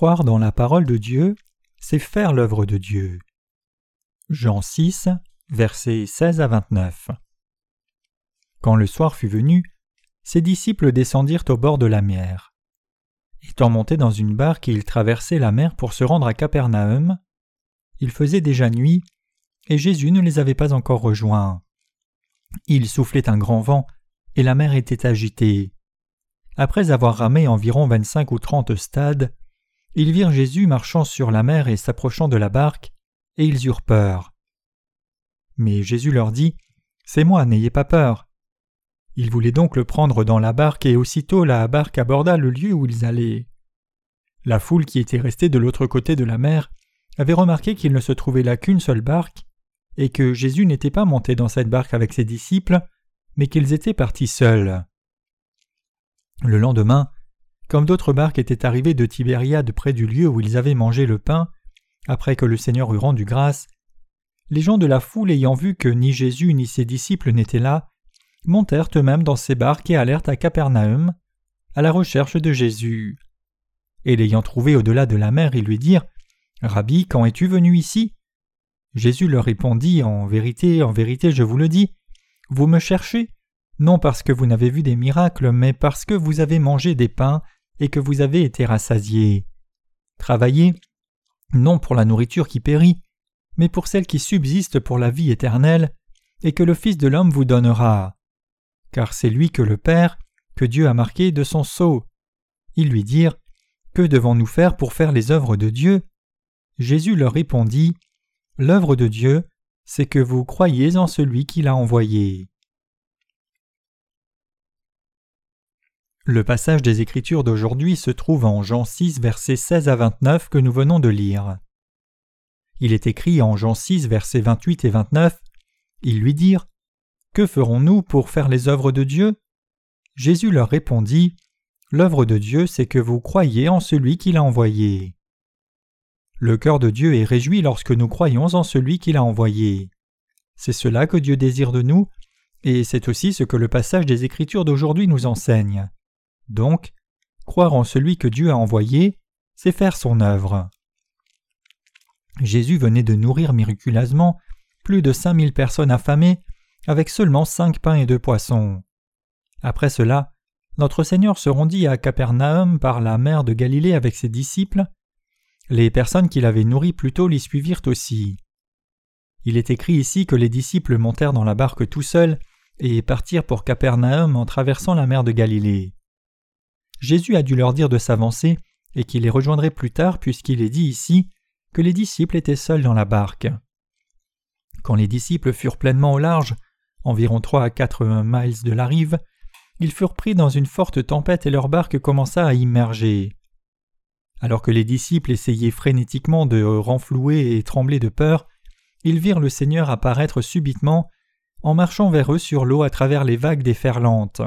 Dans la parole de Dieu, c'est faire l'œuvre de Dieu. Jean 6, versets 16 à 29. Quand le soir fut venu, ses disciples descendirent au bord de la mer. Étant montés dans une barque, ils traversaient la mer pour se rendre à Capernaum. Il faisait déjà nuit, et Jésus ne les avait pas encore rejoints. Il soufflait un grand vent, et la mer était agitée. Après avoir ramé environ vingt-cinq ou trente stades, ils virent Jésus marchant sur la mer et s'approchant de la barque, et ils eurent peur. Mais Jésus leur dit C'est moi, n'ayez pas peur. Ils voulaient donc le prendre dans la barque, et aussitôt la barque aborda le lieu où ils allaient. La foule qui était restée de l'autre côté de la mer avait remarqué qu'il ne se trouvait là qu'une seule barque, et que Jésus n'était pas monté dans cette barque avec ses disciples, mais qu'ils étaient partis seuls. Le lendemain, comme d'autres barques étaient arrivées de Tibériade près du lieu où ils avaient mangé le pain, après que le Seigneur eut rendu grâce, les gens de la foule ayant vu que ni Jésus ni ses disciples n'étaient là, montèrent eux-mêmes dans ces barques et allèrent à Capernaum, à la recherche de Jésus. Et l'ayant trouvé au-delà de la mer, ils lui dirent Rabbi, quand es-tu venu ici? Jésus leur répondit En vérité, en vérité, je vous le dis, vous me cherchez non parce que vous n'avez vu des miracles, mais parce que vous avez mangé des pains et que vous avez été rassasiés. Travaillez, non pour la nourriture qui périt, mais pour celle qui subsiste pour la vie éternelle, et que le Fils de l'homme vous donnera. Car c'est lui que le Père, que Dieu a marqué de son sceau. Ils lui dirent Que devons-nous faire pour faire les œuvres de Dieu? Jésus leur répondit L'œuvre de Dieu, c'est que vous croyez en celui qui l'a envoyé. Le passage des Écritures d'aujourd'hui se trouve en Jean 6, versets 16 à 29 que nous venons de lire. Il est écrit en Jean 6, versets 28 et 29 Ils lui dirent Que ferons-nous pour faire les œuvres de Dieu? Jésus leur répondit L'œuvre de Dieu, c'est que vous croyez en celui qui l'a envoyé. Le cœur de Dieu est réjoui lorsque nous croyons en celui qui l'a envoyé. C'est cela que Dieu désire de nous, et c'est aussi ce que le passage des Écritures d'aujourd'hui nous enseigne. Donc, croire en celui que Dieu a envoyé, c'est faire son œuvre. Jésus venait de nourrir miraculeusement plus de cinq mille personnes affamées avec seulement cinq pains et deux poissons. Après cela, notre Seigneur se rendit à Capernaum par la mer de Galilée avec ses disciples. Les personnes qu'il avait nourries plus tôt l'y suivirent aussi. Il est écrit ici que les disciples montèrent dans la barque tout seuls et partirent pour Capernaum en traversant la mer de Galilée. Jésus a dû leur dire de s'avancer et qu'il les rejoindrait plus tard puisqu'il est dit ici que les disciples étaient seuls dans la barque. Quand les disciples furent pleinement au large, environ trois à quatre miles de la rive, ils furent pris dans une forte tempête et leur barque commença à immerger. Alors que les disciples essayaient frénétiquement de renflouer et trembler de peur, ils virent le Seigneur apparaître subitement en marchant vers eux sur l'eau à travers les vagues déferlantes.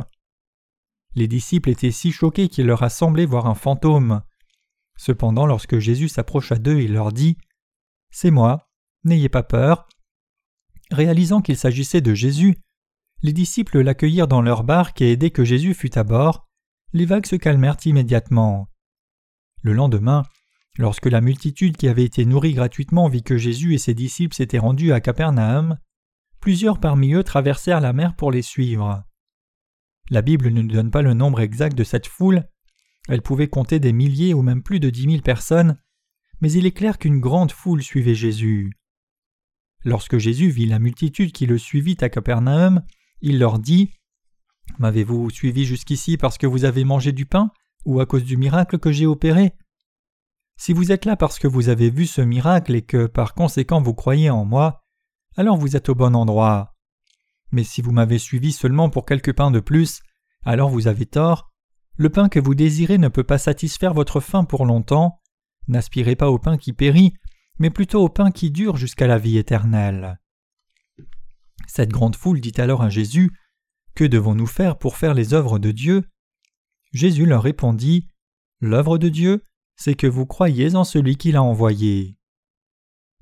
Les disciples étaient si choqués qu'il leur a semblé voir un fantôme. Cependant, lorsque Jésus s'approcha d'eux, il leur dit C'est moi, n'ayez pas peur. Réalisant qu'il s'agissait de Jésus, les disciples l'accueillirent dans leur barque et dès que Jésus fut à bord, les vagues se calmèrent immédiatement. Le lendemain, lorsque la multitude qui avait été nourrie gratuitement vit que Jésus et ses disciples s'étaient rendus à Capernaum, plusieurs parmi eux traversèrent la mer pour les suivre. La Bible ne nous donne pas le nombre exact de cette foule, elle pouvait compter des milliers ou même plus de dix mille personnes, mais il est clair qu'une grande foule suivait Jésus. Lorsque Jésus vit la multitude qui le suivit à Capernaum, il leur dit M'avez-vous suivi jusqu'ici parce que vous avez mangé du pain ou à cause du miracle que j'ai opéré? Si vous êtes là parce que vous avez vu ce miracle et que par conséquent vous croyez en moi, alors vous êtes au bon endroit. Mais si vous m'avez suivi seulement pour quelques pains de plus, alors vous avez tort. Le pain que vous désirez ne peut pas satisfaire votre faim pour longtemps. N'aspirez pas au pain qui périt, mais plutôt au pain qui dure jusqu'à la vie éternelle. Cette grande foule dit alors à Jésus Que devons-nous faire pour faire les œuvres de Dieu? Jésus leur répondit L'œuvre de Dieu, c'est que vous croyez en celui qui l'a envoyé.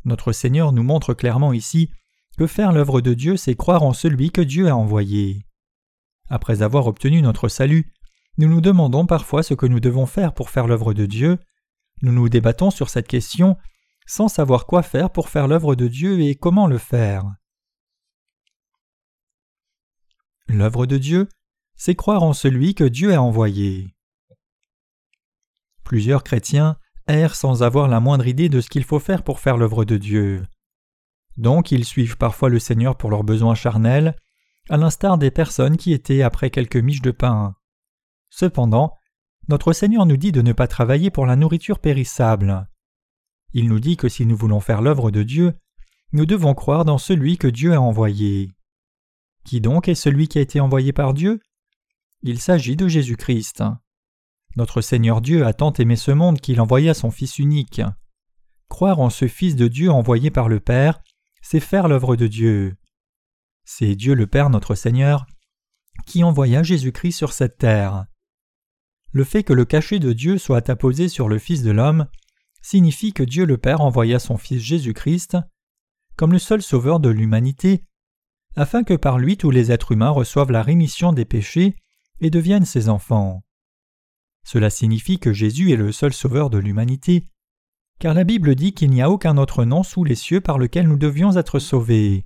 Notre Seigneur nous montre clairement ici que faire l'œuvre de Dieu, c'est croire en celui que Dieu a envoyé. Après avoir obtenu notre salut, nous nous demandons parfois ce que nous devons faire pour faire l'œuvre de Dieu, nous nous débattons sur cette question sans savoir quoi faire pour faire l'œuvre de Dieu et comment le faire. L'œuvre de Dieu, c'est croire en celui que Dieu a envoyé. Plusieurs chrétiens errent sans avoir la moindre idée de ce qu'il faut faire pour faire l'œuvre de Dieu. Donc ils suivent parfois le Seigneur pour leurs besoins charnels, à l'instar des personnes qui étaient après quelques miches de pain. Cependant, notre Seigneur nous dit de ne pas travailler pour la nourriture périssable. Il nous dit que si nous voulons faire l'œuvre de Dieu, nous devons croire dans celui que Dieu a envoyé. Qui donc est celui qui a été envoyé par Dieu? Il s'agit de Jésus-Christ. Notre Seigneur Dieu a tant aimé ce monde qu'il envoya son Fils unique. Croire en ce Fils de Dieu envoyé par le Père, c'est faire l'œuvre de Dieu. C'est Dieu le Père notre Seigneur qui envoya Jésus-Christ sur cette terre. Le fait que le cachet de Dieu soit apposé sur le Fils de l'homme signifie que Dieu le Père envoya son Fils Jésus-Christ comme le seul sauveur de l'humanité, afin que par lui tous les êtres humains reçoivent la rémission des péchés et deviennent ses enfants. Cela signifie que Jésus est le seul sauveur de l'humanité, car la Bible dit qu'il n'y a aucun autre nom sous les cieux par lequel nous devions être sauvés.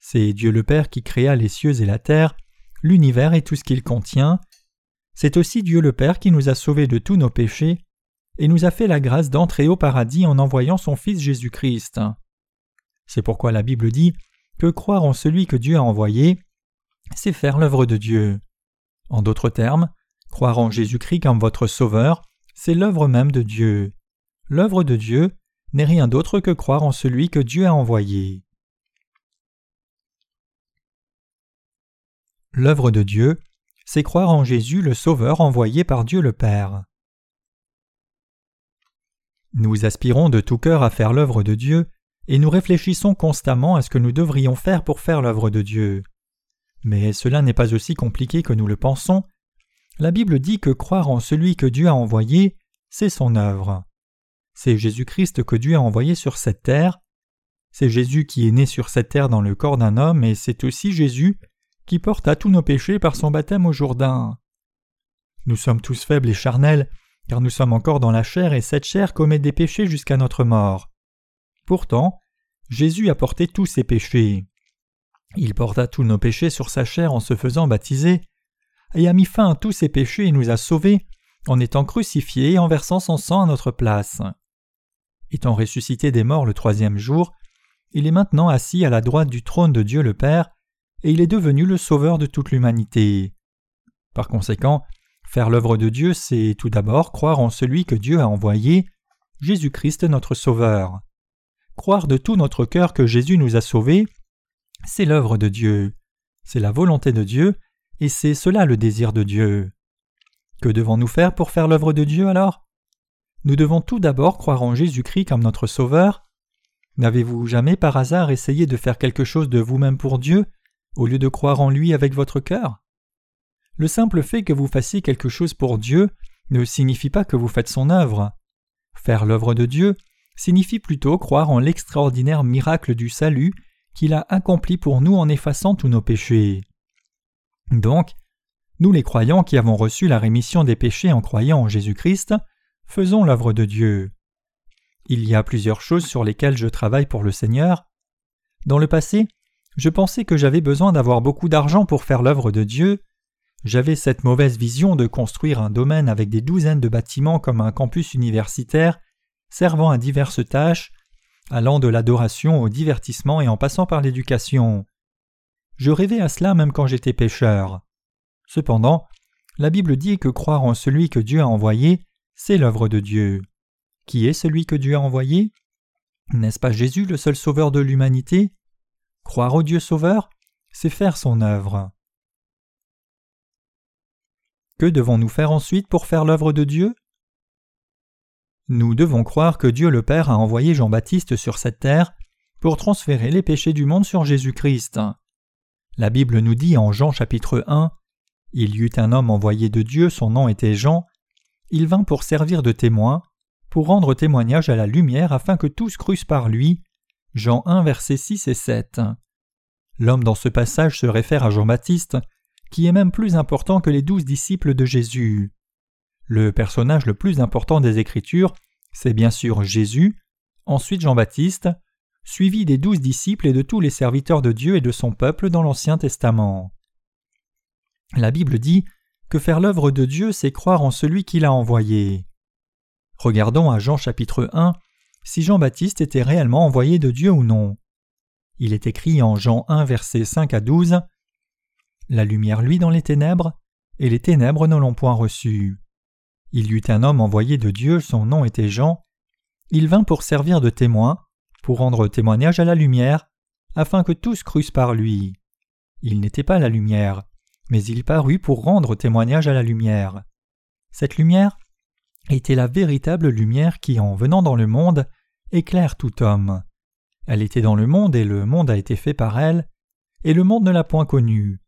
C'est Dieu le Père qui créa les cieux et la terre, l'univers et tout ce qu'il contient. C'est aussi Dieu le Père qui nous a sauvés de tous nos péchés et nous a fait la grâce d'entrer au paradis en envoyant son Fils Jésus-Christ. C'est pourquoi la Bible dit que croire en celui que Dieu a envoyé, c'est faire l'œuvre de Dieu. En d'autres termes, croire en Jésus-Christ comme votre Sauveur, c'est l'œuvre même de Dieu. L'œuvre de Dieu n'est rien d'autre que croire en celui que Dieu a envoyé. L'œuvre de Dieu, c'est croire en Jésus le Sauveur envoyé par Dieu le Père. Nous aspirons de tout cœur à faire l'œuvre de Dieu, et nous réfléchissons constamment à ce que nous devrions faire pour faire l'œuvre de Dieu. Mais cela n'est pas aussi compliqué que nous le pensons. La Bible dit que croire en celui que Dieu a envoyé, c'est son œuvre. C'est Jésus-Christ que Dieu a envoyé sur cette terre. C'est Jésus qui est né sur cette terre dans le corps d'un homme, et c'est aussi Jésus qui porta tous nos péchés par son baptême au Jourdain. Nous sommes tous faibles et charnels, car nous sommes encore dans la chair et cette chair commet des péchés jusqu'à notre mort. Pourtant, Jésus a porté tous ses péchés. Il porta tous nos péchés sur sa chair en se faisant baptiser, et a mis fin à tous ses péchés et nous a sauvés en étant crucifié et en versant son sang à notre place. Étant ressuscité des morts le troisième jour, il est maintenant assis à la droite du trône de Dieu le Père, et il est devenu le Sauveur de toute l'humanité. Par conséquent, faire l'œuvre de Dieu, c'est tout d'abord croire en celui que Dieu a envoyé, Jésus-Christ notre Sauveur. Croire de tout notre cœur que Jésus nous a sauvés, c'est l'œuvre de Dieu, c'est la volonté de Dieu, et c'est cela le désir de Dieu. Que devons-nous faire pour faire l'œuvre de Dieu alors? Nous devons tout d'abord croire en Jésus-Christ comme notre Sauveur. N'avez-vous jamais par hasard essayé de faire quelque chose de vous-même pour Dieu, au lieu de croire en lui avec votre cœur? Le simple fait que vous fassiez quelque chose pour Dieu ne signifie pas que vous faites son œuvre. Faire l'œuvre de Dieu, signifie plutôt croire en l'extraordinaire miracle du salut qu'il a accompli pour nous en effaçant tous nos péchés. Donc, nous les croyants qui avons reçu la rémission des péchés en croyant en Jésus-Christ, faisons l'œuvre de Dieu. Il y a plusieurs choses sur lesquelles je travaille pour le Seigneur. Dans le passé, je pensais que j'avais besoin d'avoir beaucoup d'argent pour faire l'œuvre de Dieu. J'avais cette mauvaise vision de construire un domaine avec des douzaines de bâtiments comme un campus universitaire servant à diverses tâches, allant de l'adoration au divertissement et en passant par l'éducation. Je rêvais à cela même quand j'étais pécheur. Cependant, la Bible dit que croire en celui que Dieu a envoyé, c'est l'œuvre de Dieu. Qui est celui que Dieu a envoyé? N'est-ce pas Jésus le seul sauveur de l'humanité? Croire au Dieu sauveur, c'est faire son œuvre. Que devons-nous faire ensuite pour faire l'œuvre de Dieu? Nous devons croire que Dieu le Père a envoyé Jean-Baptiste sur cette terre pour transférer les péchés du monde sur Jésus-Christ. La Bible nous dit en Jean chapitre 1 Il y eut un homme envoyé de Dieu, son nom était Jean. Il vint pour servir de témoin, pour rendre témoignage à la lumière afin que tous crussent par lui. Jean 1, versets 6 et 7. L'homme dans ce passage se réfère à Jean-Baptiste, qui est même plus important que les douze disciples de Jésus. Le personnage le plus important des Écritures, c'est bien sûr Jésus, ensuite Jean-Baptiste, suivi des douze disciples et de tous les serviteurs de Dieu et de son peuple dans l'Ancien Testament. La Bible dit que faire l'œuvre de Dieu, c'est croire en celui qui l'a envoyé. Regardons à Jean chapitre 1 si Jean-Baptiste était réellement envoyé de Dieu ou non. Il est écrit en Jean 1 versets 5 à 12 La lumière luit dans les ténèbres, et les ténèbres ne l'ont point reçu. Il y eut un homme envoyé de Dieu, son nom était Jean. Il vint pour servir de témoin, pour rendre témoignage à la lumière, afin que tous crussent par lui. Il n'était pas la lumière, mais il parut pour rendre témoignage à la lumière. Cette lumière était la véritable lumière qui, en venant dans le monde, éclaire tout homme. Elle était dans le monde et le monde a été fait par elle, et le monde ne l'a point connue.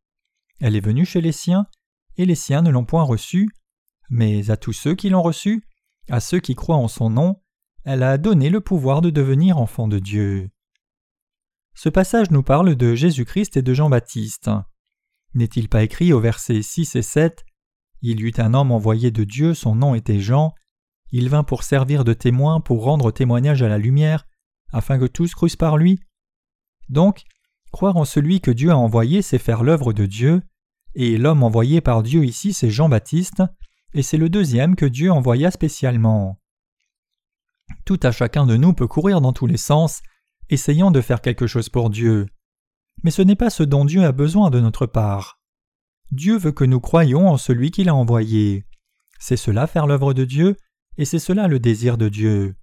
Elle est venue chez les siens, et les siens ne l'ont point reçue, mais à tous ceux qui l'ont reçue, à ceux qui croient en son nom, elle a donné le pouvoir de devenir enfants de Dieu. Ce passage nous parle de Jésus-Christ et de Jean-Baptiste. N'est-il pas écrit au verset 6 et 7 Il y eut un homme envoyé de Dieu, son nom était Jean. Il vint pour servir de témoin, pour rendre témoignage à la lumière, afin que tous crussent par lui. Donc, croire en celui que Dieu a envoyé, c'est faire l'œuvre de Dieu, et l'homme envoyé par Dieu ici, c'est Jean-Baptiste, et c'est le deuxième que Dieu envoya spécialement. Tout à chacun de nous peut courir dans tous les sens, essayant de faire quelque chose pour Dieu. Mais ce n'est pas ce dont Dieu a besoin de notre part. Dieu veut que nous croyions en celui qu'il a envoyé. C'est cela faire l'œuvre de Dieu, et c'est cela le désir de Dieu.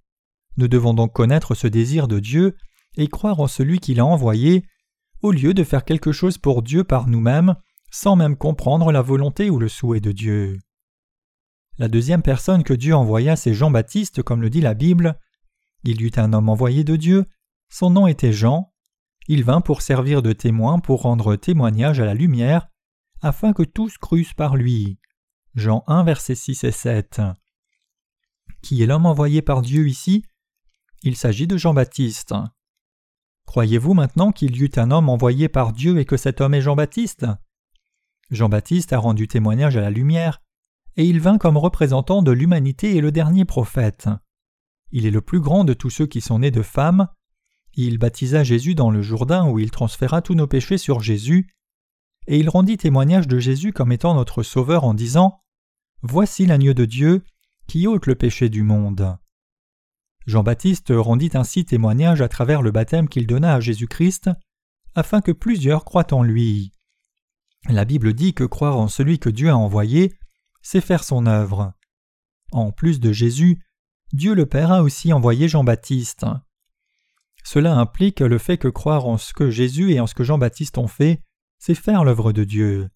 Nous devons donc connaître ce désir de Dieu et croire en celui qu'il a envoyé, au lieu de faire quelque chose pour Dieu par nous-mêmes, sans même comprendre la volonté ou le souhait de Dieu. La deuxième personne que Dieu envoya, c'est Jean-Baptiste, comme le dit la Bible. Il y eut un homme envoyé de Dieu, son nom était Jean. Il vint pour servir de témoin, pour rendre témoignage à la lumière, afin que tous crussent par lui. Jean 1, versets 6 et 7. Qui est l'homme envoyé par Dieu ici? Il s'agit de Jean-Baptiste. Croyez-vous maintenant qu'il y eut un homme envoyé par Dieu et que cet homme est Jean-Baptiste? Jean-Baptiste a rendu témoignage à la lumière, et il vint comme représentant de l'humanité et le dernier prophète. Il est le plus grand de tous ceux qui sont nés de femmes. Il baptisa Jésus dans le Jourdain où il transféra tous nos péchés sur Jésus, et il rendit témoignage de Jésus comme étant notre Sauveur en disant Voici l'agneau de Dieu qui ôte le péché du monde. Jean-Baptiste rendit ainsi témoignage à travers le baptême qu'il donna à Jésus-Christ, afin que plusieurs croient en lui. La Bible dit que croire en celui que Dieu a envoyé, c'est faire son œuvre. En plus de Jésus, Dieu le Père a aussi envoyé Jean-Baptiste. Cela implique le fait que croire en ce que Jésus et en ce que Jean-Baptiste ont fait, c'est faire l'œuvre de Dieu.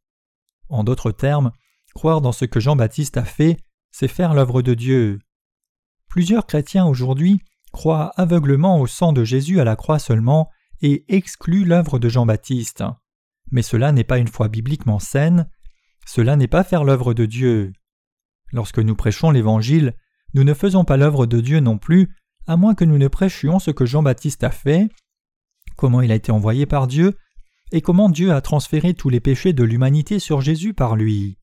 En d'autres termes, croire dans ce que Jean-Baptiste a fait, c'est faire l'œuvre de Dieu. Plusieurs chrétiens aujourd'hui croient aveuglement au sang de Jésus à la croix seulement et excluent l'œuvre de Jean-Baptiste. Mais cela n'est pas une foi bibliquement saine, cela n'est pas faire l'œuvre de Dieu. Lorsque nous prêchons l'Évangile, nous ne faisons pas l'œuvre de Dieu non plus, à moins que nous ne prêchions ce que Jean-Baptiste a fait, comment il a été envoyé par Dieu, et comment Dieu a transféré tous les péchés de l'humanité sur Jésus par lui?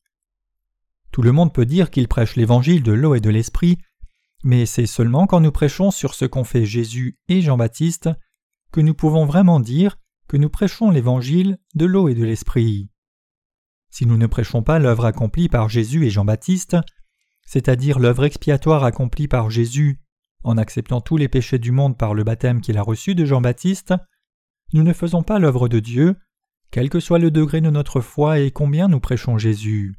Tout le monde peut dire qu'il prêche l'évangile de l'eau et de l'esprit, mais c'est seulement quand nous prêchons sur ce qu'ont fait Jésus et Jean-Baptiste que nous pouvons vraiment dire que nous prêchons l'évangile de l'eau et de l'esprit. Si nous ne prêchons pas l'œuvre accomplie par Jésus et Jean-Baptiste, c'est-à-dire l'œuvre expiatoire accomplie par Jésus en acceptant tous les péchés du monde par le baptême qu'il a reçu de Jean-Baptiste, nous ne faisons pas l'œuvre de Dieu, quel que soit le degré de notre foi et combien nous prêchons Jésus.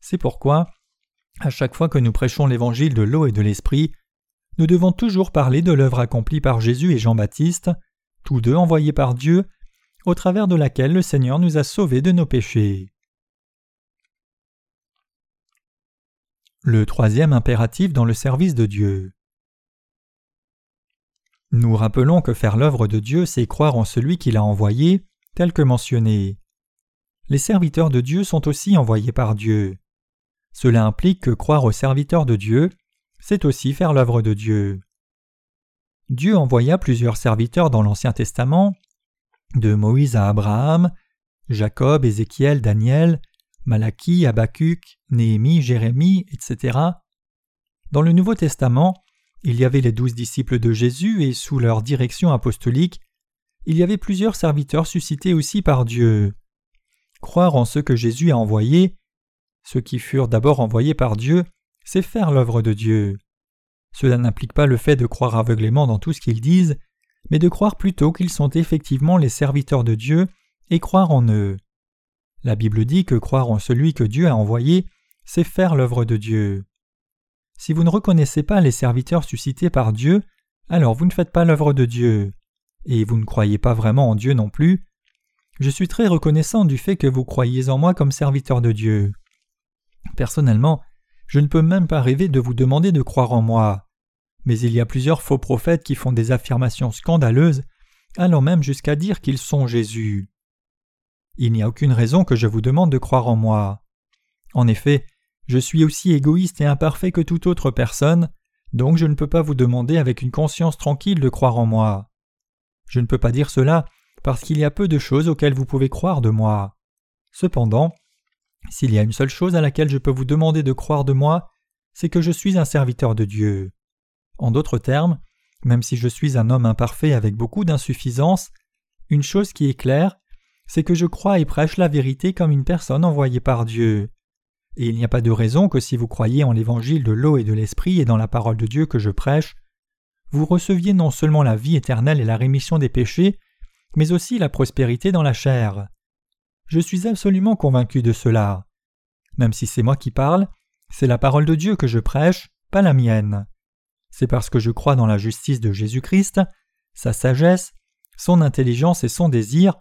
C'est pourquoi, à chaque fois que nous prêchons l'évangile de l'eau et de l'esprit, nous devons toujours parler de l'œuvre accomplie par Jésus et Jean-Baptiste, tous deux envoyés par Dieu, au travers de laquelle le Seigneur nous a sauvés de nos péchés. Le troisième impératif dans le service de Dieu. Nous rappelons que faire l'œuvre de Dieu, c'est croire en celui qui l'a envoyé, tel que mentionné. Les serviteurs de Dieu sont aussi envoyés par Dieu. Cela implique que croire au serviteur de Dieu, c'est aussi faire l'œuvre de Dieu. Dieu envoya plusieurs serviteurs dans l'Ancien Testament, de Moïse à Abraham, Jacob, Ézéchiel, Daniel, Malachie, Habacuc, Néhémie, Jérémie, etc. Dans le Nouveau Testament, il y avait les douze disciples de Jésus et sous leur direction apostolique, il y avait plusieurs serviteurs suscités aussi par Dieu. Croire en ce que Jésus a envoyé, ceux qui furent d'abord envoyés par Dieu, c'est faire l'œuvre de Dieu. Cela n'implique pas le fait de croire aveuglément dans tout ce qu'ils disent, mais de croire plutôt qu'ils sont effectivement les serviteurs de Dieu et croire en eux. La Bible dit que croire en celui que Dieu a envoyé, c'est faire l'œuvre de Dieu. Si vous ne reconnaissez pas les serviteurs suscités par Dieu, alors vous ne faites pas l'œuvre de Dieu, et vous ne croyez pas vraiment en Dieu non plus. Je suis très reconnaissant du fait que vous croyez en moi comme serviteur de Dieu. Personnellement, je ne peux même pas rêver de vous demander de croire en moi. Mais il y a plusieurs faux prophètes qui font des affirmations scandaleuses, allant même jusqu'à dire qu'ils sont Jésus. Il n'y a aucune raison que je vous demande de croire en moi. En effet, je suis aussi égoïste et imparfait que toute autre personne, donc je ne peux pas vous demander avec une conscience tranquille de croire en moi. Je ne peux pas dire cela parce qu'il y a peu de choses auxquelles vous pouvez croire de moi. Cependant, s'il y a une seule chose à laquelle je peux vous demander de croire de moi, c'est que je suis un serviteur de Dieu. En d'autres termes, même si je suis un homme imparfait avec beaucoup d'insuffisance, une chose qui est claire, c'est que je crois et prêche la vérité comme une personne envoyée par Dieu. Et il n'y a pas de raison que si vous croyez en l'évangile de l'eau et de l'esprit et dans la parole de Dieu que je prêche, vous receviez non seulement la vie éternelle et la rémission des péchés, mais aussi la prospérité dans la chair. Je suis absolument convaincu de cela. Même si c'est moi qui parle, c'est la parole de Dieu que je prêche, pas la mienne. C'est parce que je crois dans la justice de Jésus-Christ, sa sagesse, son intelligence et son désir,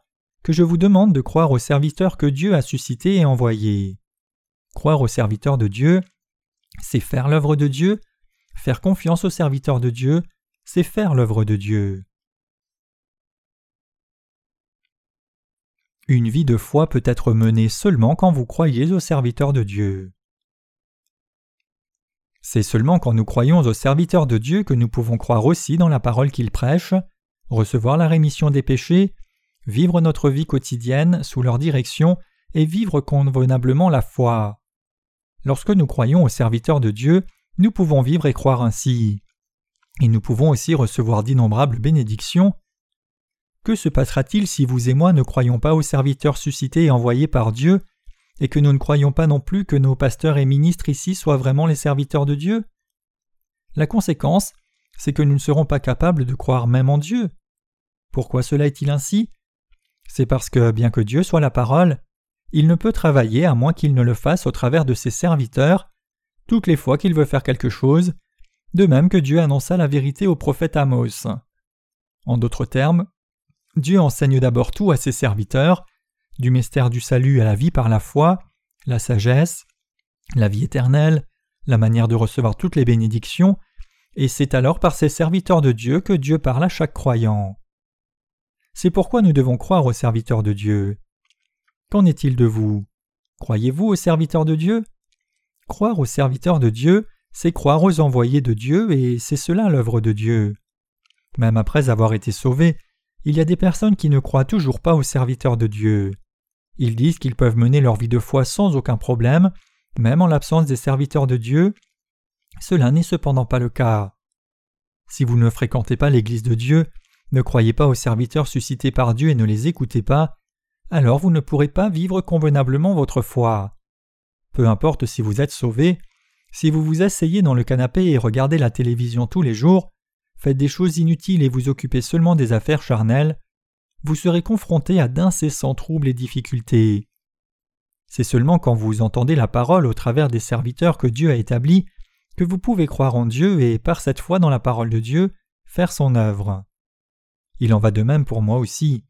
que je vous demande de croire au serviteur que Dieu a suscité et envoyé. Croire au serviteur de Dieu, c'est faire l'œuvre de Dieu, faire confiance au serviteur de Dieu, c'est faire l'œuvre de Dieu. Une vie de foi peut être menée seulement quand vous croyez au serviteur de Dieu. C'est seulement quand nous croyons au serviteur de Dieu que nous pouvons croire aussi dans la parole qu'il prêche, recevoir la rémission des péchés, vivre notre vie quotidienne sous leur direction et vivre convenablement la foi. Lorsque nous croyons au serviteur de Dieu, nous pouvons vivre et croire ainsi. Et nous pouvons aussi recevoir d'innombrables bénédictions. Que se passera-t-il si vous et moi ne croyons pas au serviteur suscité et envoyé par Dieu, et que nous ne croyons pas non plus que nos pasteurs et ministres ici soient vraiment les serviteurs de Dieu? La conséquence, c'est que nous ne serons pas capables de croire même en Dieu. Pourquoi cela est-il ainsi? C'est parce que, bien que Dieu soit la parole, il ne peut travailler à moins qu'il ne le fasse au travers de ses serviteurs, toutes les fois qu'il veut faire quelque chose, de même que Dieu annonça la vérité au prophète Amos. En d'autres termes, Dieu enseigne d'abord tout à ses serviteurs, du mystère du salut à la vie par la foi, la sagesse, la vie éternelle, la manière de recevoir toutes les bénédictions, et c'est alors par ces serviteurs de Dieu que Dieu parle à chaque croyant. C'est pourquoi nous devons croire aux serviteurs de Dieu. Qu'en est-il de vous? Croyez-vous aux serviteurs de Dieu? Croire aux serviteurs de Dieu, c'est croire aux envoyés de Dieu, et c'est cela l'œuvre de Dieu. Même après avoir été sauvés, il y a des personnes qui ne croient toujours pas aux serviteurs de Dieu. Ils disent qu'ils peuvent mener leur vie de foi sans aucun problème, même en l'absence des serviteurs de Dieu. Cela n'est cependant pas le cas. Si vous ne fréquentez pas l'Église de Dieu, ne croyez pas aux serviteurs suscités par Dieu et ne les écoutez pas, alors vous ne pourrez pas vivre convenablement votre foi. Peu importe si vous êtes sauvé, si vous vous asseyez dans le canapé et regardez la télévision tous les jours, faites des choses inutiles et vous occupez seulement des affaires charnelles, vous serez confronté à d'incessants troubles et difficultés. C'est seulement quand vous entendez la parole au travers des serviteurs que Dieu a établis que vous pouvez croire en Dieu et, par cette foi dans la parole de Dieu, faire son œuvre. Il en va de même pour moi aussi.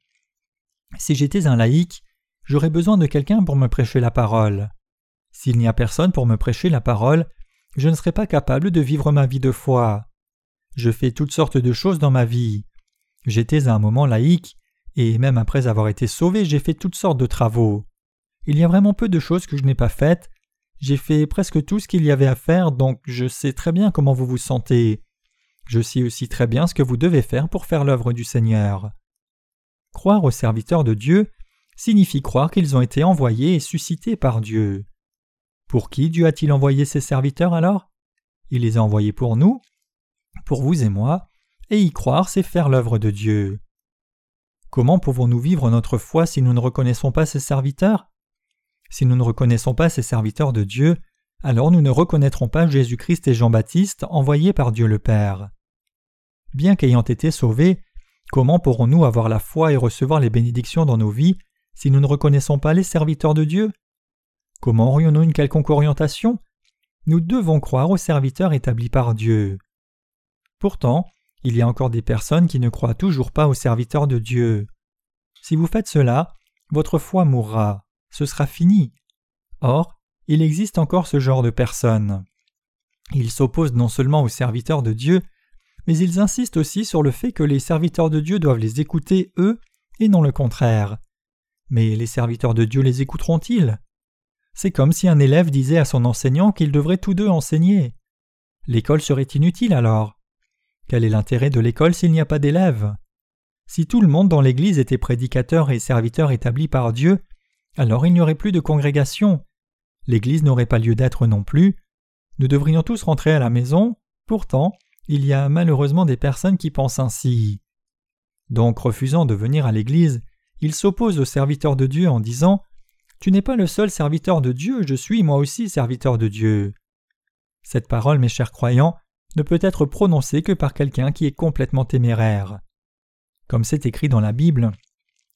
Si j'étais un laïc, j'aurais besoin de quelqu'un pour me prêcher la parole. S'il n'y a personne pour me prêcher la parole, je ne serai pas capable de vivre ma vie de foi. Je fais toutes sortes de choses dans ma vie. J'étais à un moment laïque, et même après avoir été sauvé, j'ai fait toutes sortes de travaux. Il y a vraiment peu de choses que je n'ai pas faites. J'ai fait presque tout ce qu'il y avait à faire, donc je sais très bien comment vous vous sentez. Je sais aussi très bien ce que vous devez faire pour faire l'œuvre du Seigneur. Croire au serviteur de Dieu, signifie croire qu'ils ont été envoyés et suscités par Dieu. Pour qui Dieu a-t-il envoyé ses serviteurs alors? Il les a envoyés pour nous, pour vous et moi, et y croire c'est faire l'œuvre de Dieu. Comment pouvons-nous vivre notre foi si nous ne reconnaissons pas ses serviteurs? Si nous ne reconnaissons pas ces serviteurs de Dieu, alors nous ne reconnaîtrons pas Jésus-Christ et Jean-Baptiste envoyés par Dieu le Père. Bien qu'ayant été sauvés, comment pourrons-nous avoir la foi et recevoir les bénédictions dans nos vies si nous ne reconnaissons pas les serviteurs de Dieu? Comment aurions-nous une quelconque orientation? Nous devons croire aux serviteurs établis par Dieu. Pourtant, il y a encore des personnes qui ne croient toujours pas aux serviteurs de Dieu. Si vous faites cela, votre foi mourra, ce sera fini. Or, il existe encore ce genre de personnes. Ils s'opposent non seulement aux serviteurs de Dieu, mais ils insistent aussi sur le fait que les serviteurs de Dieu doivent les écouter eux et non le contraire. Mais les serviteurs de Dieu les écouteront-ils? C'est comme si un élève disait à son enseignant qu'ils devraient tous deux enseigner. L'école serait inutile alors. Quel est l'intérêt de l'école s'il n'y a pas d'élèves? Si tout le monde dans l'Église était prédicateur et serviteur établi par Dieu, alors il n'y aurait plus de congrégation. L'Église n'aurait pas lieu d'être non plus. Nous devrions tous rentrer à la maison, pourtant, il y a malheureusement des personnes qui pensent ainsi. Donc, refusant de venir à l'Église, ils s'opposent aux serviteurs de Dieu en disant Tu n'es pas le seul serviteur de Dieu, je suis moi aussi serviteur de Dieu. Cette parole, mes chers croyants, ne peut être prononcé que par quelqu'un qui est complètement téméraire. Comme c'est écrit dans la Bible,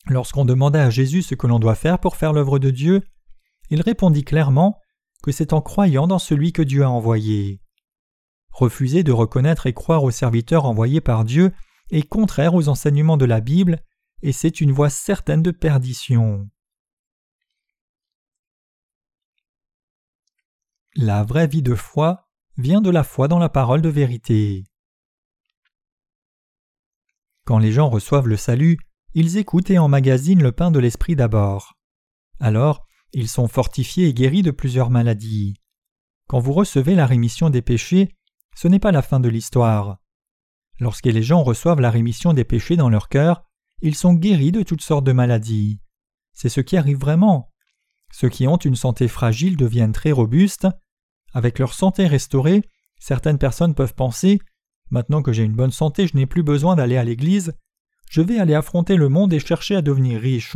lorsqu'on demanda à Jésus ce que l'on doit faire pour faire l'œuvre de Dieu, il répondit clairement que c'est en croyant dans celui que Dieu a envoyé. Refuser de reconnaître et croire aux serviteurs envoyés par Dieu est contraire aux enseignements de la Bible, et c'est une voie certaine de perdition. La vraie vie de foi vient de la foi dans la parole de vérité. Quand les gens reçoivent le salut, ils écoutent et emmagasinent le pain de l'esprit d'abord. Alors, ils sont fortifiés et guéris de plusieurs maladies. Quand vous recevez la rémission des péchés, ce n'est pas la fin de l'histoire. Lorsque les gens reçoivent la rémission des péchés dans leur cœur, ils sont guéris de toutes sortes de maladies. C'est ce qui arrive vraiment. Ceux qui ont une santé fragile deviennent très robustes, avec leur santé restaurée, certaines personnes peuvent penser Maintenant que j'ai une bonne santé, je n'ai plus besoin d'aller à l'église, je vais aller affronter le monde et chercher à devenir riche.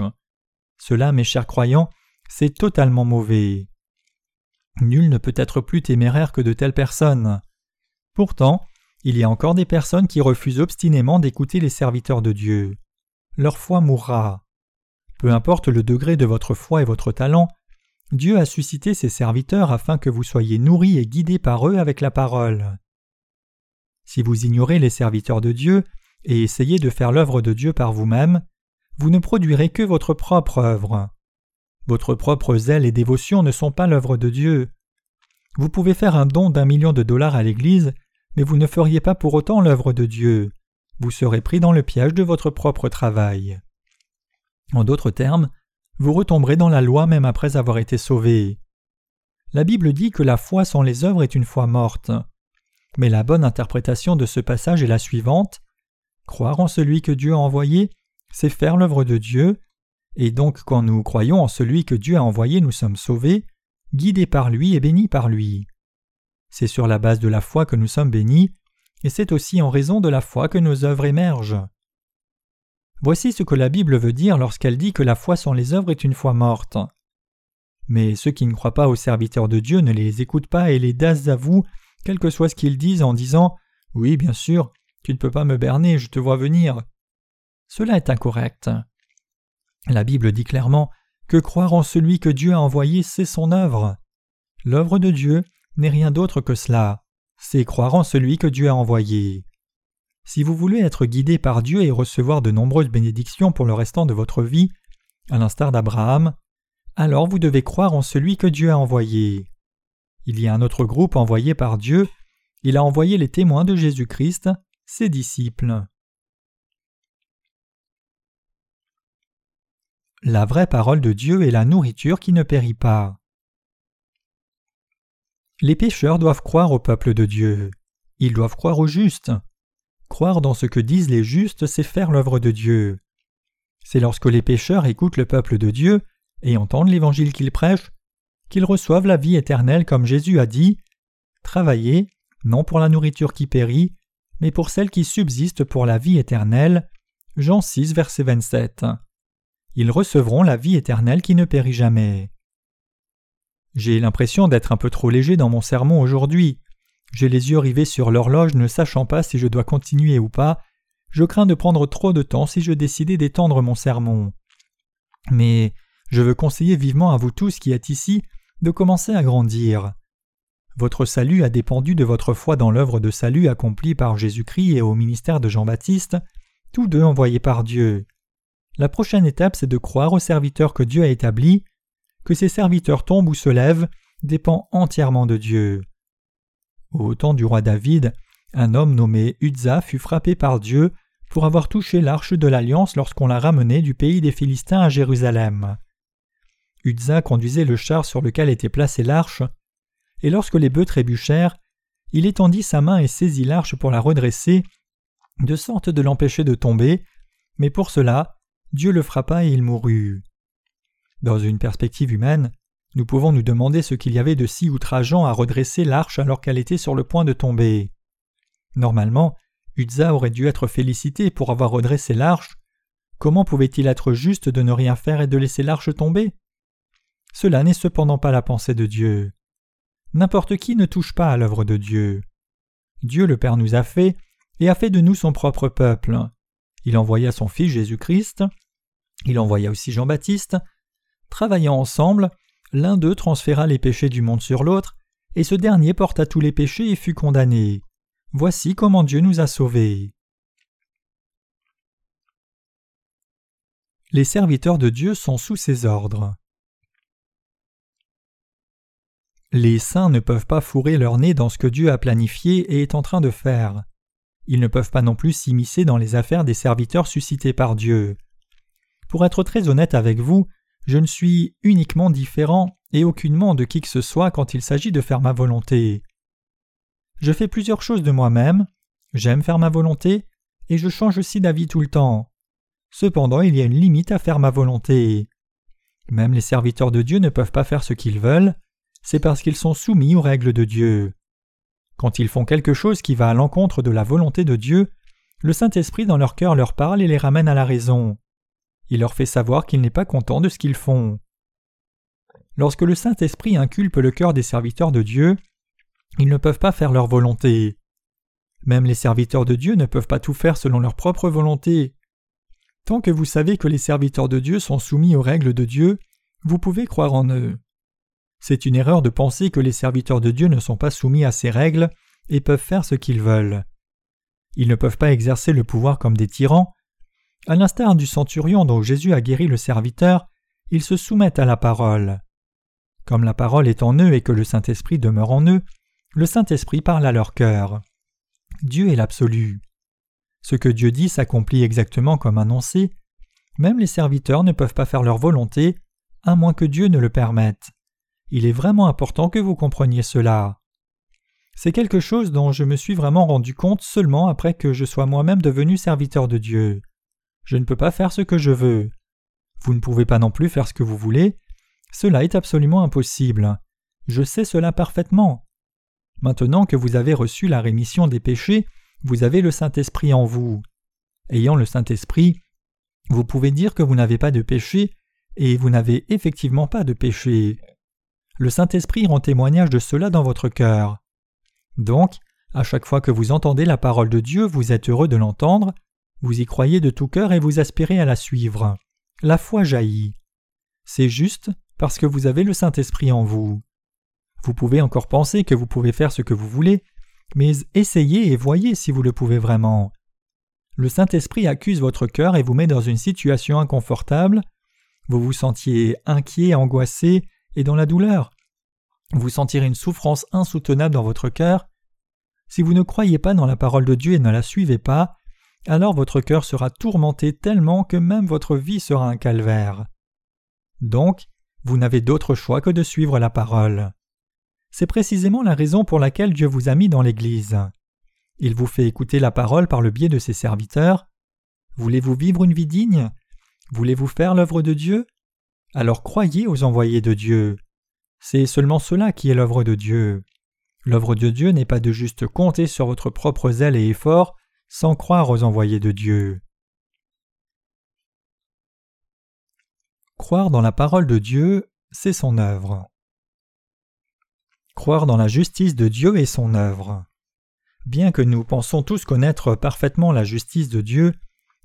Cela, mes chers croyants, c'est totalement mauvais. Nul ne peut être plus téméraire que de telles personnes. Pourtant, il y a encore des personnes qui refusent obstinément d'écouter les serviteurs de Dieu. Leur foi mourra. Peu importe le degré de votre foi et votre talent, Dieu a suscité ses serviteurs afin que vous soyez nourris et guidés par eux avec la parole. Si vous ignorez les serviteurs de Dieu et essayez de faire l'œuvre de Dieu par vous-même, vous ne produirez que votre propre œuvre. Votre propre zèle et dévotion ne sont pas l'œuvre de Dieu. Vous pouvez faire un don d'un million de dollars à l'Église, mais vous ne feriez pas pour autant l'œuvre de Dieu. Vous serez pris dans le piège de votre propre travail. En d'autres termes, vous retomberez dans la loi même après avoir été sauvé. La Bible dit que la foi sans les œuvres est une foi morte. Mais la bonne interprétation de ce passage est la suivante. Croire en celui que Dieu a envoyé, c'est faire l'œuvre de Dieu, et donc quand nous croyons en celui que Dieu a envoyé, nous sommes sauvés, guidés par lui et bénis par lui. C'est sur la base de la foi que nous sommes bénis, et c'est aussi en raison de la foi que nos œuvres émergent. Voici ce que la Bible veut dire lorsqu'elle dit que la foi sans les œuvres est une foi morte. Mais ceux qui ne croient pas aux serviteurs de Dieu ne les écoutent pas et les dasent à vous, quel que soit ce qu'ils disent en disant Oui, bien sûr, tu ne peux pas me berner, je te vois venir. Cela est incorrect. La Bible dit clairement que croire en celui que Dieu a envoyé, c'est son œuvre. L'œuvre de Dieu n'est rien d'autre que cela, c'est croire en celui que Dieu a envoyé. Si vous voulez être guidé par Dieu et recevoir de nombreuses bénédictions pour le restant de votre vie, à l'instar d'Abraham, alors vous devez croire en celui que Dieu a envoyé. Il y a un autre groupe envoyé par Dieu, il a envoyé les témoins de Jésus-Christ, ses disciples. La vraie parole de Dieu est la nourriture qui ne périt pas. Les pécheurs doivent croire au peuple de Dieu. Ils doivent croire au juste. Croire dans ce que disent les justes, c'est faire l'œuvre de Dieu. C'est lorsque les pécheurs écoutent le peuple de Dieu et entendent l'évangile qu'ils prêchent qu'ils reçoivent la vie éternelle comme Jésus a dit Travaillez, non pour la nourriture qui périt, mais pour celle qui subsiste pour la vie éternelle. Jean 6, verset 27. Ils recevront la vie éternelle qui ne périt jamais. J'ai l'impression d'être un peu trop léger dans mon sermon aujourd'hui. J'ai les yeux rivés sur l'horloge ne sachant pas si je dois continuer ou pas. Je crains de prendre trop de temps si je décidais d'étendre mon sermon. Mais je veux conseiller vivement à vous tous qui êtes ici de commencer à grandir. Votre salut a dépendu de votre foi dans l'œuvre de salut accomplie par Jésus-Christ et au ministère de Jean-Baptiste, tous deux envoyés par Dieu. La prochaine étape, c'est de croire aux serviteurs que Dieu a établis, que ces serviteurs tombent ou se lèvent dépend entièrement de Dieu. Au temps du roi David, un homme nommé Uzza fut frappé par Dieu pour avoir touché l'arche de l'alliance lorsqu'on l'a ramené du pays des Philistins à Jérusalem. Uzza conduisait le char sur lequel était placée l'arche, et lorsque les bœufs trébuchèrent, il étendit sa main et saisit l'arche pour la redresser, de sorte de l'empêcher de tomber, mais pour cela, Dieu le frappa et il mourut. Dans une perspective humaine, nous pouvons nous demander ce qu'il y avait de si outrageant à redresser l'arche alors qu'elle était sur le point de tomber. Normalement, Uzza aurait dû être félicité pour avoir redressé l'arche. Comment pouvait-il être juste de ne rien faire et de laisser l'arche tomber? Cela n'est cependant pas la pensée de Dieu. N'importe qui ne touche pas à l'œuvre de Dieu. Dieu le Père nous a fait et a fait de nous son propre peuple. Il envoya son Fils Jésus-Christ, il envoya aussi Jean-Baptiste. Travaillant ensemble, l'un d'eux transféra les péchés du monde sur l'autre, et ce dernier porta tous les péchés et fut condamné. Voici comment Dieu nous a sauvés. Les serviteurs de Dieu sont sous ses ordres. Les saints ne peuvent pas fourrer leur nez dans ce que Dieu a planifié et est en train de faire. Ils ne peuvent pas non plus s'immiscer dans les affaires des serviteurs suscités par Dieu. Pour être très honnête avec vous, je ne suis uniquement différent et aucunement de qui que ce soit quand il s'agit de faire ma volonté. Je fais plusieurs choses de moi-même, j'aime faire ma volonté, et je change aussi d'avis tout le temps. Cependant, il y a une limite à faire ma volonté. Même les serviteurs de Dieu ne peuvent pas faire ce qu'ils veulent, c'est parce qu'ils sont soumis aux règles de Dieu. Quand ils font quelque chose qui va à l'encontre de la volonté de Dieu, le Saint-Esprit dans leur cœur leur parle et les ramène à la raison. Il leur fait savoir qu'il n'est pas content de ce qu'ils font. Lorsque le Saint-Esprit inculpe le cœur des serviteurs de Dieu, ils ne peuvent pas faire leur volonté. Même les serviteurs de Dieu ne peuvent pas tout faire selon leur propre volonté. Tant que vous savez que les serviteurs de Dieu sont soumis aux règles de Dieu, vous pouvez croire en eux. C'est une erreur de penser que les serviteurs de Dieu ne sont pas soumis à ces règles et peuvent faire ce qu'ils veulent. Ils ne peuvent pas exercer le pouvoir comme des tyrans. À l'instar du centurion dont Jésus a guéri le serviteur, ils se soumettent à la parole. Comme la parole est en eux et que le Saint-Esprit demeure en eux, le Saint-Esprit parle à leur cœur. Dieu est l'absolu. Ce que Dieu dit s'accomplit exactement comme annoncé. Même les serviteurs ne peuvent pas faire leur volonté, à moins que Dieu ne le permette. Il est vraiment important que vous compreniez cela. C'est quelque chose dont je me suis vraiment rendu compte seulement après que je sois moi-même devenu serviteur de Dieu. Je ne peux pas faire ce que je veux. Vous ne pouvez pas non plus faire ce que vous voulez. Cela est absolument impossible. Je sais cela parfaitement. Maintenant que vous avez reçu la rémission des péchés, vous avez le Saint-Esprit en vous. Ayant le Saint-Esprit, vous pouvez dire que vous n'avez pas de péché, et vous n'avez effectivement pas de péché. Le Saint-Esprit rend témoignage de cela dans votre cœur. Donc, à chaque fois que vous entendez la parole de Dieu, vous êtes heureux de l'entendre, vous y croyez de tout cœur et vous aspirez à la suivre. La foi jaillit. C'est juste parce que vous avez le Saint-Esprit en vous. Vous pouvez encore penser que vous pouvez faire ce que vous voulez, mais essayez et voyez si vous le pouvez vraiment. Le Saint-Esprit accuse votre cœur et vous met dans une situation inconfortable. Vous vous sentiez inquiet, angoissé, et dans la douleur. Vous sentirez une souffrance insoutenable dans votre cœur. Si vous ne croyez pas dans la parole de Dieu et ne la suivez pas, alors votre cœur sera tourmenté tellement que même votre vie sera un calvaire. Donc, vous n'avez d'autre choix que de suivre la parole. C'est précisément la raison pour laquelle Dieu vous a mis dans l'Église. Il vous fait écouter la parole par le biais de ses serviteurs. Voulez-vous vivre une vie digne? Voulez-vous faire l'œuvre de Dieu? Alors croyez aux envoyés de Dieu. C'est seulement cela qui est l'œuvre de Dieu. L'œuvre de Dieu n'est pas de juste compter sur votre propre zèle et effort sans croire aux envoyés de Dieu. Croire dans la parole de Dieu, c'est son œuvre. Croire dans la justice de Dieu est son œuvre. Bien que nous pensons tous connaître parfaitement la justice de Dieu,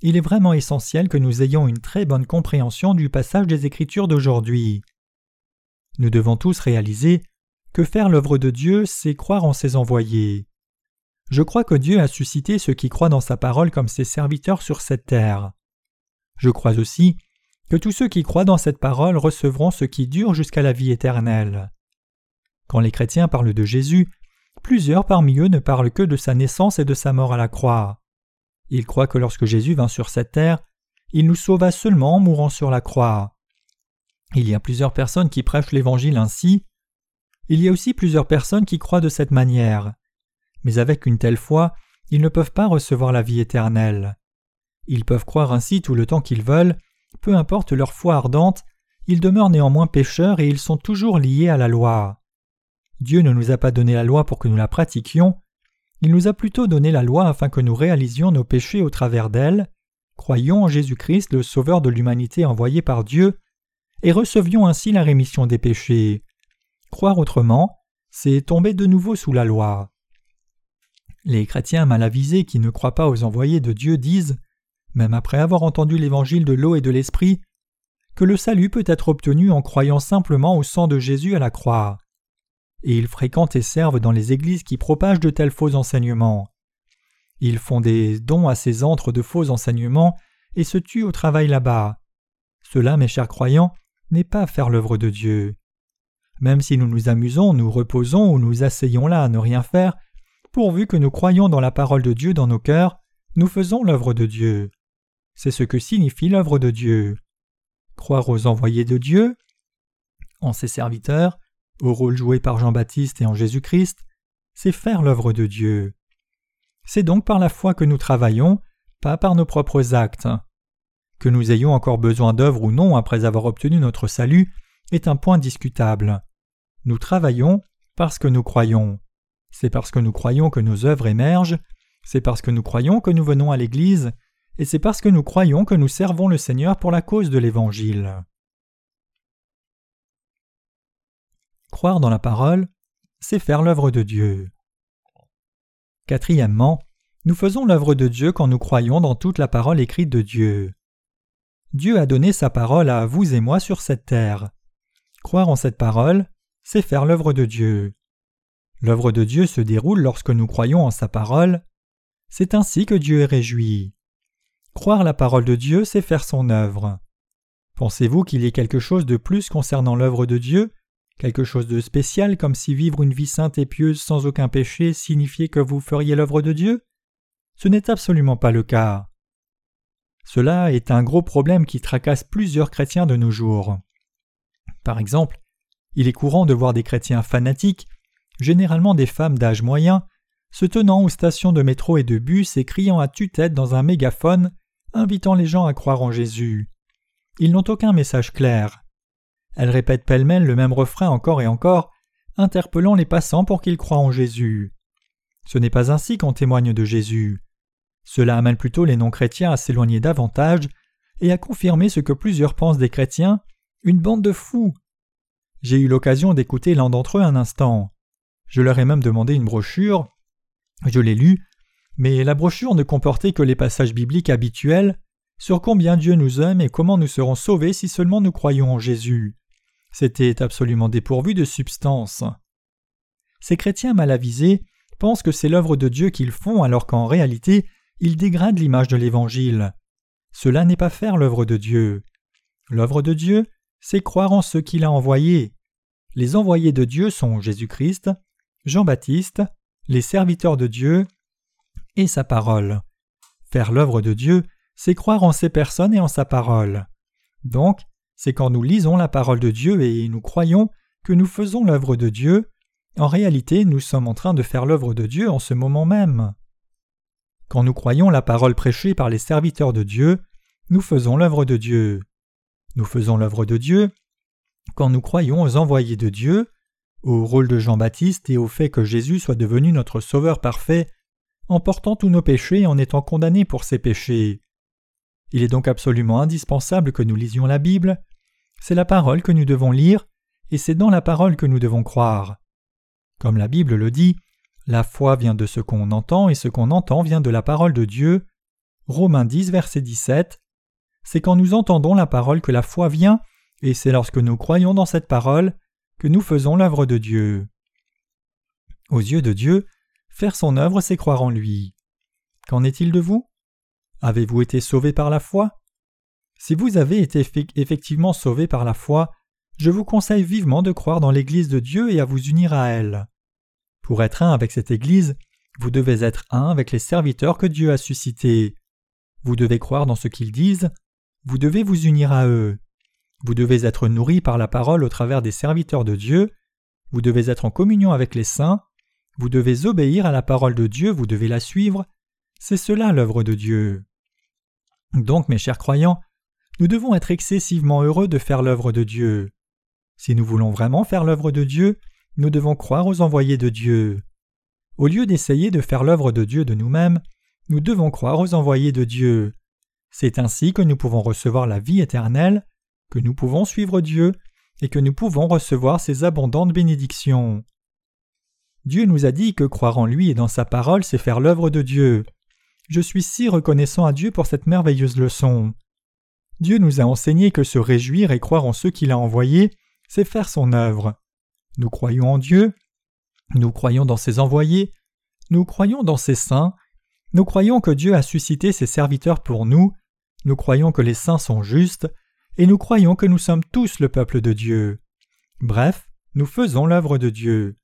il est vraiment essentiel que nous ayons une très bonne compréhension du passage des Écritures d'aujourd'hui. Nous devons tous réaliser que faire l'œuvre de Dieu, c'est croire en ses envoyés. Je crois que Dieu a suscité ceux qui croient dans sa parole comme ses serviteurs sur cette terre. Je crois aussi que tous ceux qui croient dans cette parole recevront ce qui dure jusqu'à la vie éternelle. Quand les chrétiens parlent de Jésus, plusieurs parmi eux ne parlent que de sa naissance et de sa mort à la croix. Ils croient que lorsque Jésus vint sur cette terre, il nous sauva seulement en mourant sur la croix. Il y a plusieurs personnes qui prêchent l'Évangile ainsi. Il y a aussi plusieurs personnes qui croient de cette manière. Mais avec une telle foi, ils ne peuvent pas recevoir la vie éternelle. Ils peuvent croire ainsi tout le temps qu'ils veulent, peu importe leur foi ardente, ils demeurent néanmoins pécheurs et ils sont toujours liés à la loi. Dieu ne nous a pas donné la loi pour que nous la pratiquions, il nous a plutôt donné la loi afin que nous réalisions nos péchés au travers d'elle, croyions en Jésus-Christ le Sauveur de l'humanité envoyé par Dieu, et recevions ainsi la rémission des péchés. Croire autrement, c'est tomber de nouveau sous la loi. Les chrétiens mal avisés qui ne croient pas aux envoyés de Dieu disent, même après avoir entendu l'évangile de l'eau et de l'esprit, que le salut peut être obtenu en croyant simplement au sang de Jésus à la croix et ils fréquentent et servent dans les églises qui propagent de tels faux enseignements. Ils font des dons à ces antres de faux enseignements et se tuent au travail là-bas. Cela, mes chers croyants, n'est pas faire l'œuvre de Dieu. Même si nous nous amusons, nous reposons ou nous asseyons là à ne rien faire, pourvu que nous croyons dans la parole de Dieu dans nos cœurs, nous faisons l'œuvre de Dieu. C'est ce que signifie l'œuvre de Dieu. Croire aux envoyés de Dieu, en ses serviteurs, au rôle joué par Jean-Baptiste et en Jésus-Christ, c'est faire l'œuvre de Dieu. C'est donc par la foi que nous travaillons, pas par nos propres actes. Que nous ayons encore besoin d'œuvres ou non après avoir obtenu notre salut est un point discutable. Nous travaillons parce que nous croyons. C'est parce que nous croyons que nos œuvres émergent, c'est parce que nous croyons que nous venons à l'Église, et c'est parce que nous croyons que nous servons le Seigneur pour la cause de l'Évangile. Croire dans la parole, c'est faire l'œuvre de Dieu. Quatrièmement, nous faisons l'œuvre de Dieu quand nous croyons dans toute la parole écrite de Dieu. Dieu a donné sa parole à vous et moi sur cette terre. Croire en cette parole, c'est faire l'œuvre de Dieu. L'œuvre de Dieu se déroule lorsque nous croyons en sa parole. C'est ainsi que Dieu est réjoui. Croire la parole de Dieu, c'est faire son œuvre. Pensez-vous qu'il y ait quelque chose de plus concernant l'œuvre de Dieu? Quelque chose de spécial comme si vivre une vie sainte et pieuse sans aucun péché signifiait que vous feriez l'œuvre de Dieu? Ce n'est absolument pas le cas. Cela est un gros problème qui tracasse plusieurs chrétiens de nos jours. Par exemple, il est courant de voir des chrétiens fanatiques, généralement des femmes d'âge moyen, se tenant aux stations de métro et de bus et criant à tue-tête dans un mégaphone, invitant les gens à croire en Jésus. Ils n'ont aucun message clair. Elle répète pêle-mêle le même refrain encore et encore, interpellant les passants pour qu'ils croient en Jésus. Ce n'est pas ainsi qu'on témoigne de Jésus. Cela amène plutôt les non-chrétiens à s'éloigner davantage et à confirmer ce que plusieurs pensent des chrétiens, une bande de fous. J'ai eu l'occasion d'écouter l'un d'entre eux un instant. Je leur ai même demandé une brochure. Je l'ai lue, mais la brochure ne comportait que les passages bibliques habituels sur combien Dieu nous aime et comment nous serons sauvés si seulement nous croyons en Jésus. C'était absolument dépourvu de substance. Ces chrétiens mal avisés pensent que c'est l'œuvre de Dieu qu'ils font alors qu'en réalité ils dégradent l'image de l'Évangile. Cela n'est pas faire l'œuvre de Dieu. L'œuvre de Dieu, c'est croire en ceux qu'il a envoyés. Les envoyés de Dieu sont Jésus-Christ, Jean-Baptiste, les serviteurs de Dieu et sa parole. Faire l'œuvre de Dieu, c'est croire en ces personnes et en sa parole. Donc, c'est quand nous lisons la parole de Dieu et nous croyons que nous faisons l'œuvre de Dieu, en réalité nous sommes en train de faire l'œuvre de Dieu en ce moment même. Quand nous croyons la parole prêchée par les serviteurs de Dieu, nous faisons l'œuvre de Dieu. Nous faisons l'œuvre de Dieu quand nous croyons aux envoyés de Dieu, au rôle de Jean-Baptiste et au fait que Jésus soit devenu notre Sauveur parfait, en portant tous nos péchés et en étant condamné pour ses péchés. Il est donc absolument indispensable que nous lisions la Bible, c'est la parole que nous devons lire, et c'est dans la parole que nous devons croire. Comme la Bible le dit, la foi vient de ce qu'on entend et ce qu'on entend vient de la parole de Dieu. Romains 10, verset 17. C'est quand nous entendons la parole que la foi vient, et c'est lorsque nous croyons dans cette parole que nous faisons l'œuvre de Dieu. Aux yeux de Dieu, faire son œuvre, c'est croire en lui. Qu'en est-il de vous? Avez-vous été sauvé par la foi? Si vous avez été effectivement sauvé par la foi, je vous conseille vivement de croire dans l'Église de Dieu et à vous unir à elle. Pour être un avec cette Église, vous devez être un avec les serviteurs que Dieu a suscités. Vous devez croire dans ce qu'ils disent, vous devez vous unir à eux. Vous devez être nourri par la parole au travers des serviteurs de Dieu, vous devez être en communion avec les saints, vous devez obéir à la parole de Dieu, vous devez la suivre, c'est cela l'œuvre de Dieu. Donc, mes chers croyants, nous devons être excessivement heureux de faire l'œuvre de Dieu. Si nous voulons vraiment faire l'œuvre de Dieu, nous devons croire aux envoyés de Dieu. Au lieu d'essayer de faire l'œuvre de Dieu de nous-mêmes, nous devons croire aux envoyés de Dieu. C'est ainsi que nous pouvons recevoir la vie éternelle, que nous pouvons suivre Dieu, et que nous pouvons recevoir ses abondantes bénédictions. Dieu nous a dit que croire en lui et dans sa parole, c'est faire l'œuvre de Dieu. Je suis si reconnaissant à Dieu pour cette merveilleuse leçon. Dieu nous a enseigné que se réjouir et croire en ceux qu'il a envoyés, c'est faire son œuvre. Nous croyons en Dieu, nous croyons dans ses envoyés, nous croyons dans ses saints, nous croyons que Dieu a suscité ses serviteurs pour nous, nous croyons que les saints sont justes, et nous croyons que nous sommes tous le peuple de Dieu. Bref, nous faisons l'œuvre de Dieu.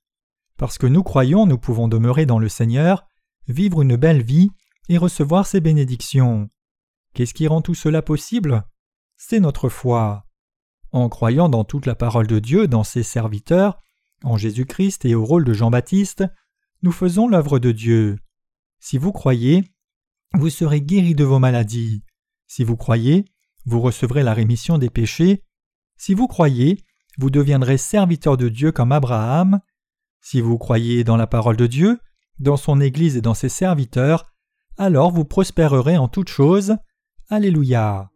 Parce que nous croyons, nous pouvons demeurer dans le Seigneur, vivre une belle vie et recevoir ses bénédictions. Qu'est-ce qui rend tout cela possible? C'est notre foi. En croyant dans toute la parole de Dieu, dans ses serviteurs, en Jésus-Christ et au rôle de Jean-Baptiste, nous faisons l'œuvre de Dieu. Si vous croyez, vous serez guéri de vos maladies. Si vous croyez, vous recevrez la rémission des péchés. Si vous croyez, vous deviendrez serviteur de Dieu comme Abraham. Si vous croyez dans la parole de Dieu, dans son Église et dans ses serviteurs, alors vous prospérerez en toutes choses. Alléluia.